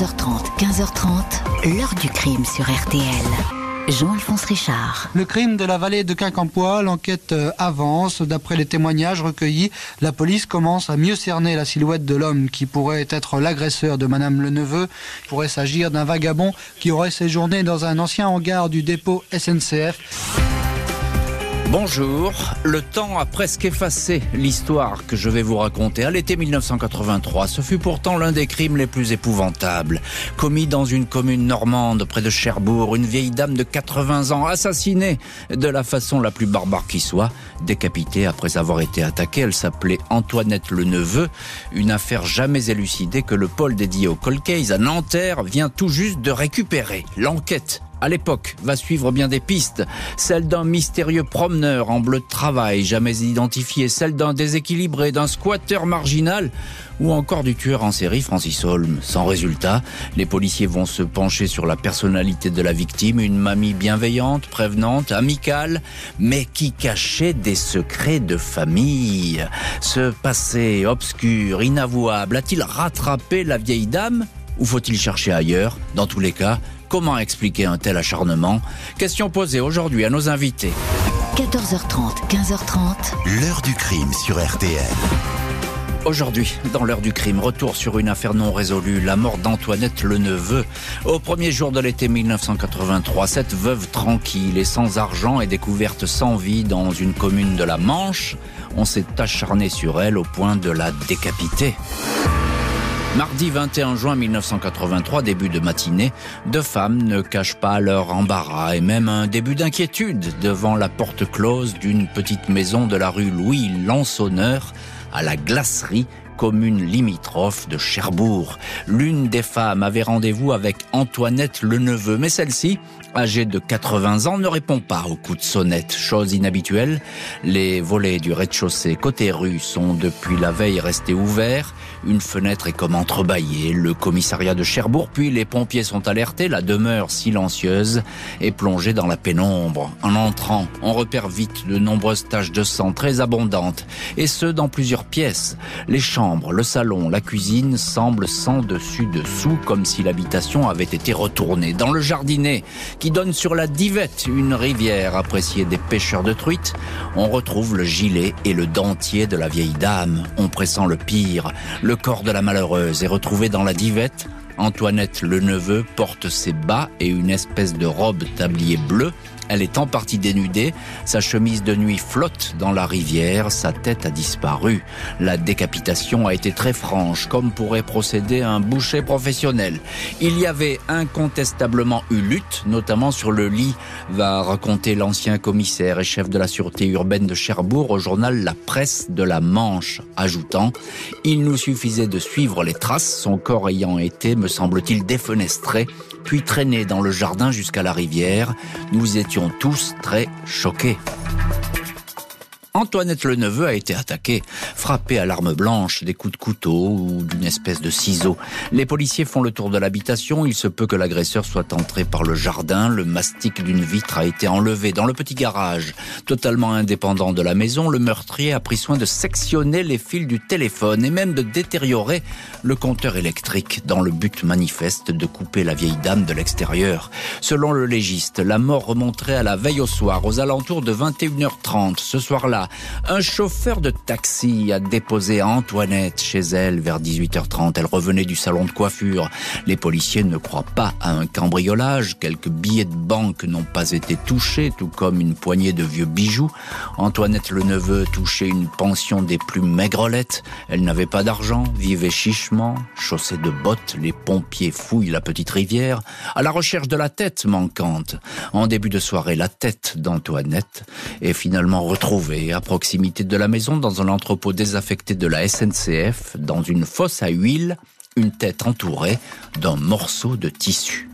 14h30, 15h30, l'heure du crime sur RTL. Jean-Alphonse Richard. Le crime de la vallée de Quincampoix, l'enquête euh, avance. D'après les témoignages recueillis, la police commence à mieux cerner la silhouette de l'homme qui pourrait être l'agresseur de Madame le Neveu. Il pourrait s'agir d'un vagabond qui aurait séjourné dans un ancien hangar du dépôt SNCF. Bonjour, le temps a presque effacé l'histoire que je vais vous raconter. À l'été 1983, ce fut pourtant l'un des crimes les plus épouvantables. Commis dans une commune normande près de Cherbourg, une vieille dame de 80 ans assassinée de la façon la plus barbare qui soit, décapitée après avoir été attaquée. Elle s'appelait Antoinette le Neveu, une affaire jamais élucidée que le pôle dédié au cold case à Nanterre vient tout juste de récupérer. L'enquête à l'époque, va suivre bien des pistes. Celle d'un mystérieux promeneur en bleu de travail, jamais identifié, celle d'un déséquilibré, d'un squatteur marginal, ou encore du tueur en série Francis Holm. Sans résultat, les policiers vont se pencher sur la personnalité de la victime, une mamie bienveillante, prévenante, amicale, mais qui cachait des secrets de famille. Ce passé obscur, inavouable, a-t-il rattrapé la vieille dame ou faut-il chercher ailleurs? Dans tous les cas, Comment expliquer un tel acharnement? Question posée aujourd'hui à nos invités. 14h30, 15h30. L'heure du crime sur RTL. Aujourd'hui, dans l'heure du crime, retour sur une affaire non résolue, la mort d'Antoinette le neveu. Au premier jour de l'été 1983, cette veuve tranquille et sans argent est découverte sans vie dans une commune de la Manche. On s'est acharné sur elle au point de la décapiter. Mardi 21 juin 1983, début de matinée, deux femmes ne cachent pas leur embarras et même un début d'inquiétude devant la porte close d'une petite maison de la rue Louis Lansonneur à la glacerie commune limitrophe de Cherbourg. L'une des femmes avait rendez-vous avec Antoinette le neveu, mais celle-ci, âgée de 80 ans, ne répond pas au coup de sonnette. Chose inhabituelle, les volets du rez-de-chaussée côté rue sont depuis la veille restés ouverts. Une fenêtre est comme entrebâillée. Le commissariat de Cherbourg, puis les pompiers sont alertés. La demeure silencieuse est plongée dans la pénombre. En entrant, on repère vite de nombreuses taches de sang très abondantes, et ce dans plusieurs pièces. Les chambres, le salon, la cuisine semblent sans dessus dessous, comme si l'habitation avait été retournée. Dans le jardinet, qui donne sur la Divette, une rivière appréciée des pêcheurs de truites, on retrouve le gilet et le dentier de la vieille dame. On pressent le pire. Le corps de la malheureuse est retrouvé dans la divette. Antoinette le neveu porte ses bas et une espèce de robe tablier bleu elle est en partie dénudée, sa chemise de nuit flotte dans la rivière, sa tête a disparu. La décapitation a été très franche, comme pourrait procéder un boucher professionnel. Il y avait incontestablement eu lutte, notamment sur le lit, va raconter l'ancien commissaire et chef de la sûreté urbaine de Cherbourg au journal La Presse de la Manche, ajoutant Il nous suffisait de suivre les traces, son corps ayant été, me semble-t-il, défenestré puis traîné dans le jardin jusqu'à la rivière. Nous tous très choqués. Antoinette le neveu a été attaquée, frappée à l'arme blanche, des coups de couteau ou d'une espèce de ciseau. Les policiers font le tour de l'habitation. Il se peut que l'agresseur soit entré par le jardin. Le mastic d'une vitre a été enlevé dans le petit garage. Totalement indépendant de la maison, le meurtrier a pris soin de sectionner les fils du téléphone et même de détériorer le compteur électrique dans le but manifeste de couper la vieille dame de l'extérieur. Selon le légiste, la mort remonterait à la veille au soir, aux alentours de 21h30. Ce soir-là, un chauffeur de taxi a déposé Antoinette chez elle vers 18h30. Elle revenait du salon de coiffure. Les policiers ne croient pas à un cambriolage. Quelques billets de banque n'ont pas été touchés, tout comme une poignée de vieux bijoux. Antoinette le neveu touchait une pension des plus maigrelettes. Elle n'avait pas d'argent, vivait chichement, chaussée de bottes. Les pompiers fouillent la petite rivière à la recherche de la tête manquante. En début de soirée, la tête d'Antoinette est finalement retrouvée à proximité de la maison, dans un entrepôt désaffecté de la SNCF, dans une fosse à huile, une tête entourée d'un morceau de tissu.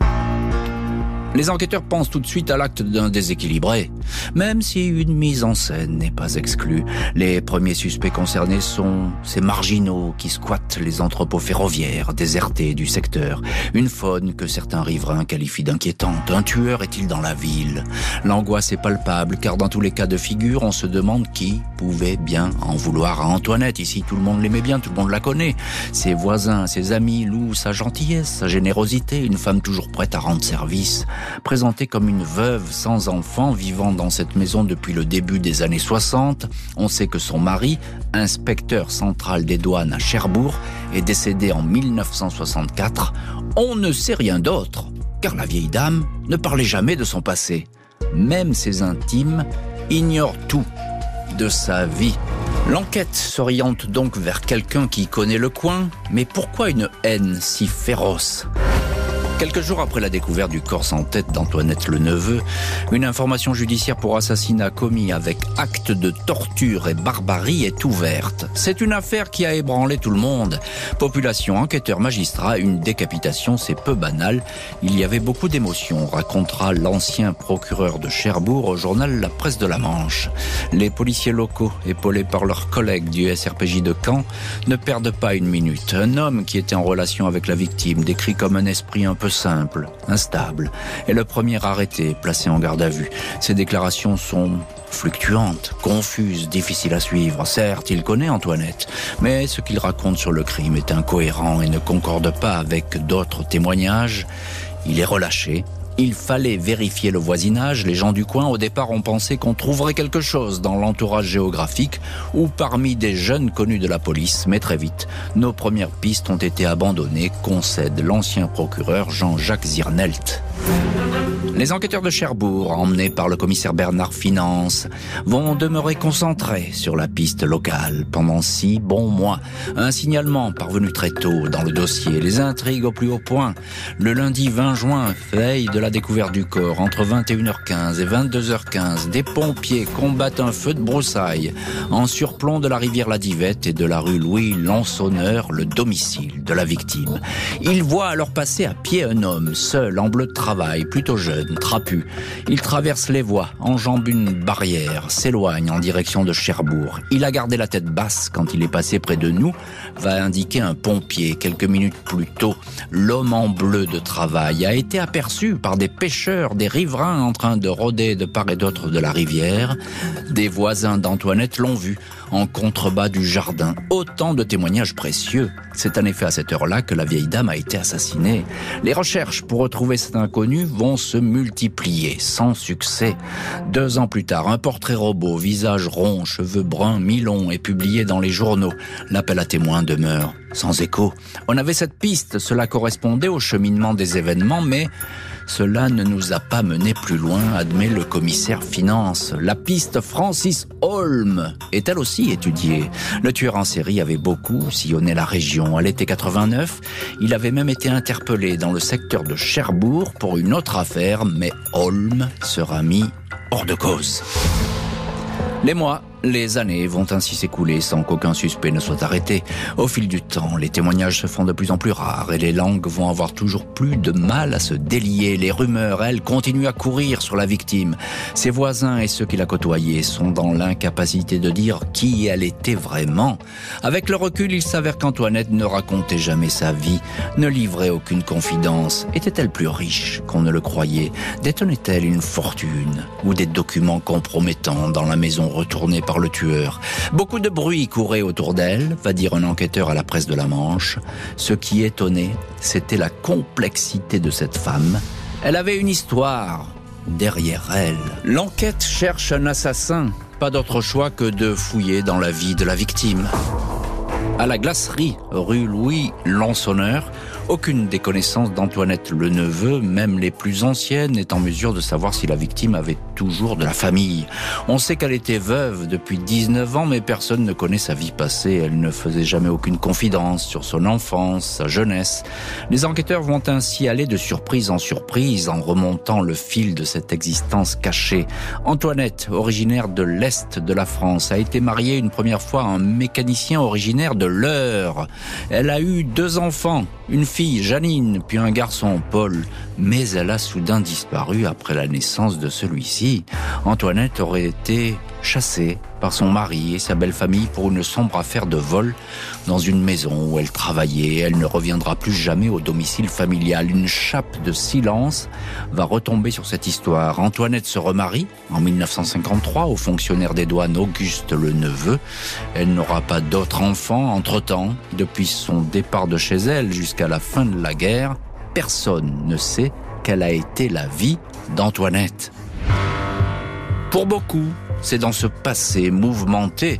Les enquêteurs pensent tout de suite à l'acte d'un déséquilibré. même si une mise en scène n'est pas exclue. Les premiers suspects concernés sont ces marginaux qui squattent les entrepôts ferroviaires désertés du secteur. Une faune que certains riverains qualifient d'inquiétante. Un tueur est-il dans la ville? L'angoisse est palpable car dans tous les cas de figure, on se demande qui pouvait bien en vouloir à Antoinette. Ici, tout le monde l'aimait bien, tout le monde la connaît. Ses voisins, ses amis louent sa gentillesse, sa générosité, une femme toujours prête à rendre service. Présentée comme une veuve sans enfant vivant dans cette maison depuis le début des années 60, on sait que son mari, inspecteur central des douanes à Cherbourg, est décédé en 1964. On ne sait rien d'autre, car la vieille dame ne parlait jamais de son passé. Même ses intimes ignorent tout de sa vie. L'enquête s'oriente donc vers quelqu'un qui connaît le coin, mais pourquoi une haine si féroce? Quelques jours après la découverte du corps sans tête d'Antoinette le Neveu, une information judiciaire pour assassinat commis avec acte de torture et barbarie est ouverte. C'est une affaire qui a ébranlé tout le monde. Population, enquêteurs, magistrats, une décapitation, c'est peu banal. Il y avait beaucoup d'émotions, racontera l'ancien procureur de Cherbourg au journal La Presse de la Manche. Les policiers locaux, épaulés par leurs collègues du SRPJ de Caen, ne perdent pas une minute. Un homme qui était en relation avec la victime, décrit comme un esprit un simple, instable, est le premier arrêté, placé en garde à vue. Ses déclarations sont fluctuantes, confuses, difficiles à suivre. Certes, il connaît Antoinette, mais ce qu'il raconte sur le crime est incohérent et ne concorde pas avec d'autres témoignages. Il est relâché, il fallait vérifier le voisinage. Les gens du coin, au départ, ont pensé qu'on trouverait quelque chose dans l'entourage géographique ou parmi des jeunes connus de la police. Mais très vite, nos premières pistes ont été abandonnées, concède l'ancien procureur Jean-Jacques Zirnelt. Les enquêteurs de Cherbourg, emmenés par le commissaire Bernard Finance, vont demeurer concentrés sur la piste locale pendant six bons mois. Un signalement parvenu très tôt dans le dossier, les intrigues au plus haut point. Le lundi 20 juin, veille de la découverte du corps, entre 21h15 et 22h15, des pompiers combattent un feu de broussailles en surplomb de la rivière La Divette et de la rue Louis Lansonneur, le domicile de la victime. Ils voient alors passer à pied un homme, seul, en bleu de travail, plutôt jeune trapu. Il traverse les voies, enjambe une barrière, s'éloigne en direction de Cherbourg. Il a gardé la tête basse quand il est passé près de nous, va indiquer un pompier. Quelques minutes plus tôt, l'homme en bleu de travail a été aperçu par des pêcheurs, des riverains en train de rôder de part et d'autre de la rivière. Des voisins d'Antoinette l'ont vu en contrebas du jardin. Autant de témoignages précieux. C'est en effet à cette heure-là que la vieille dame a été assassinée. Les recherches pour retrouver cet inconnu vont se multiplier, sans succès. Deux ans plus tard, un portrait robot, visage rond, cheveux bruns, mi-longs, est publié dans les journaux. L'appel à témoins demeure sans écho. On avait cette piste, cela correspondait au cheminement des événements, mais cela ne nous a pas mené plus loin, admet le commissaire finance. La piste Francis Holm est elle aussi étudiée. Le tueur en série avait beaucoup sillonné la région. À l'été 89, il avait même été interpellé dans le secteur de Cherbourg pour une autre affaire, mais Holm sera mis hors de cause. Les mois les années vont ainsi s'écouler sans qu'aucun suspect ne soit arrêté. Au fil du temps, les témoignages se font de plus en plus rares et les langues vont avoir toujours plus de mal à se délier. Les rumeurs, elles, continuent à courir sur la victime. Ses voisins et ceux qui la côtoyaient sont dans l'incapacité de dire qui elle était vraiment. Avec le recul, il s'avère qu'Antoinette ne racontait jamais sa vie, ne livrait aucune confidence. Était-elle plus riche qu'on ne le croyait? Détenait-elle une fortune ou des documents compromettants dans la maison retournée par le tueur. Beaucoup de bruit courait autour d'elle, va dire un enquêteur à la presse de la Manche. Ce qui étonnait, c'était la complexité de cette femme. Elle avait une histoire derrière elle. L'enquête cherche un assassin. Pas d'autre choix que de fouiller dans la vie de la victime. À la glacerie, rue Louis Lansonneur, aucune des connaissances d'Antoinette le neveu, même les plus anciennes, n'est en mesure de savoir si la victime avait toujours de la famille. On sait qu'elle était veuve depuis 19 ans, mais personne ne connaît sa vie passée. Elle ne faisait jamais aucune confidence sur son enfance, sa jeunesse. Les enquêteurs vont ainsi aller de surprise en surprise en remontant le fil de cette existence cachée. Antoinette, originaire de l'Est de la France, a été mariée une première fois à un mécanicien originaire de l'Eure. Elle a eu deux enfants, une fille, Janine, puis un garçon, Paul, mais elle a soudain disparu après la naissance de celui-ci. Antoinette aurait été chassée par son mari et sa belle famille pour une sombre affaire de vol dans une maison où elle travaillait. Elle ne reviendra plus jamais au domicile familial. Une chape de silence va retomber sur cette histoire. Antoinette se remarie en 1953 au fonctionnaire des douanes Auguste le Neveu. Elle n'aura pas d'autres enfants entre-temps. Depuis son départ de chez elle jusqu'à la fin de la guerre, personne ne sait quelle a été la vie d'Antoinette. Pour beaucoup, c'est dans ce passé mouvementé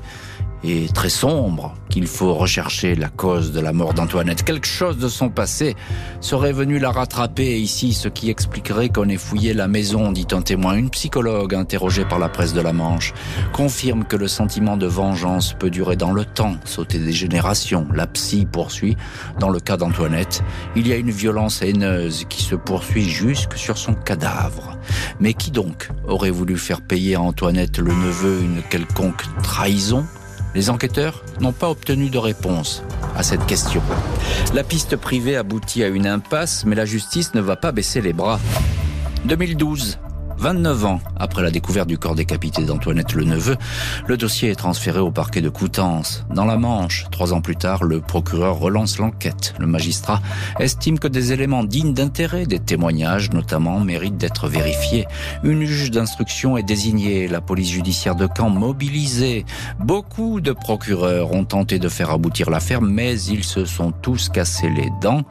et très sombre qu'il faut rechercher la cause de la mort d'Antoinette. Quelque chose de son passé serait venu la rattraper ici, ce qui expliquerait qu'on ait fouillé la maison, dit un témoin. Une psychologue interrogée par la presse de la Manche confirme que le sentiment de vengeance peut durer dans le temps, sauter des générations. La psy poursuit, dans le cas d'Antoinette, il y a une violence haineuse qui se poursuit jusque sur son cadavre. Mais qui donc aurait voulu faire payer à Antoinette le neveu une quelconque trahison? Les enquêteurs n'ont pas obtenu de réponse à cette question. La piste privée aboutit à une impasse, mais la justice ne va pas baisser les bras. 2012, 29 ans après la découverte du corps décapité d'Antoinette le Neveu, le dossier est transféré au parquet de Coutances. Dans la Manche, trois ans plus tard, le procureur relance l'enquête. Le magistrat estime que des éléments dignes d'intérêt, des témoignages notamment, méritent d'être vérifiés. Une juge d'instruction est désignée, la police judiciaire de Caen mobilisée. Beaucoup de procureurs ont tenté de faire aboutir l'affaire, mais ils se sont tous cassés les dents,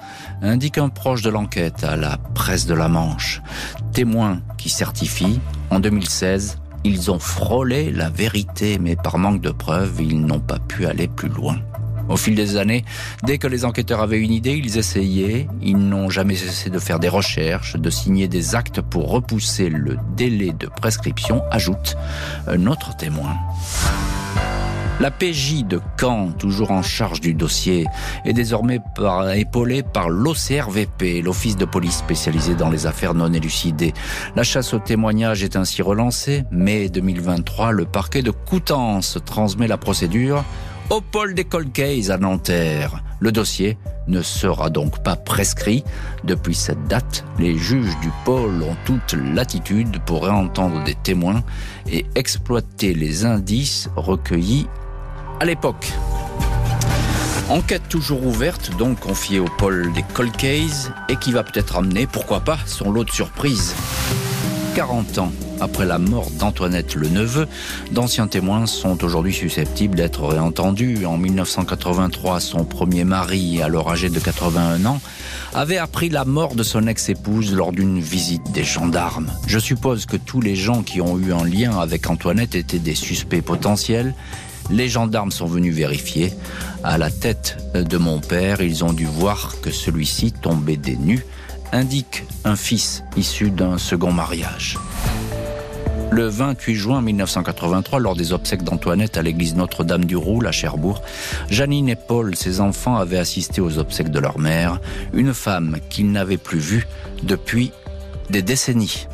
indique un proche de l'enquête à la presse de la Manche. Témoin qui certifie, en 2016, ils ont frôlé la vérité, mais par manque de preuves, ils n'ont pas pu aller plus loin. Au fil des années, dès que les enquêteurs avaient une idée, ils essayaient. Ils n'ont jamais cessé de faire des recherches, de signer des actes pour repousser le délai de prescription, ajoute un autre témoin. La PJ de Caen, toujours en charge du dossier, est désormais épaulée par l'OCRVP, l'Office de police spécialisé dans les affaires non élucidées. La chasse au témoignage est ainsi relancée. Mai 2023, le parquet de Coutances transmet la procédure au pôle des Colcays à Nanterre. Le dossier ne sera donc pas prescrit. Depuis cette date, les juges du pôle ont toute latitude pour réentendre des témoins et exploiter les indices recueillis à l'époque. Enquête toujours ouverte, donc confiée au pôle des Colcays, et qui va peut-être amener, pourquoi pas, son lot de surprises. 40 ans après la mort d'Antoinette le neveu, d'anciens témoins sont aujourd'hui susceptibles d'être réentendus. En 1983, son premier mari, alors âgé de 81 ans, avait appris la mort de son ex-épouse lors d'une visite des gendarmes. Je suppose que tous les gens qui ont eu un lien avec Antoinette étaient des suspects potentiels les gendarmes sont venus vérifier. À la tête de mon père, ils ont dû voir que celui-ci tombait des nues, indique un fils issu d'un second mariage. Le 28 juin 1983, lors des obsèques d'Antoinette à l'église Notre-Dame du Roule à Cherbourg, Janine et Paul, ses enfants, avaient assisté aux obsèques de leur mère, une femme qu'ils n'avaient plus vue depuis des décennies.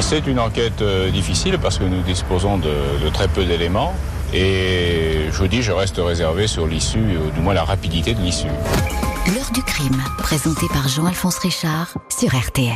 C'est une enquête euh, difficile parce que nous disposons de, de très peu d'éléments. Et je vous dis, je reste réservé sur l'issue, ou du moins la rapidité de l'issue. L'heure du crime, présenté par Jean-Alphonse Richard sur RTL.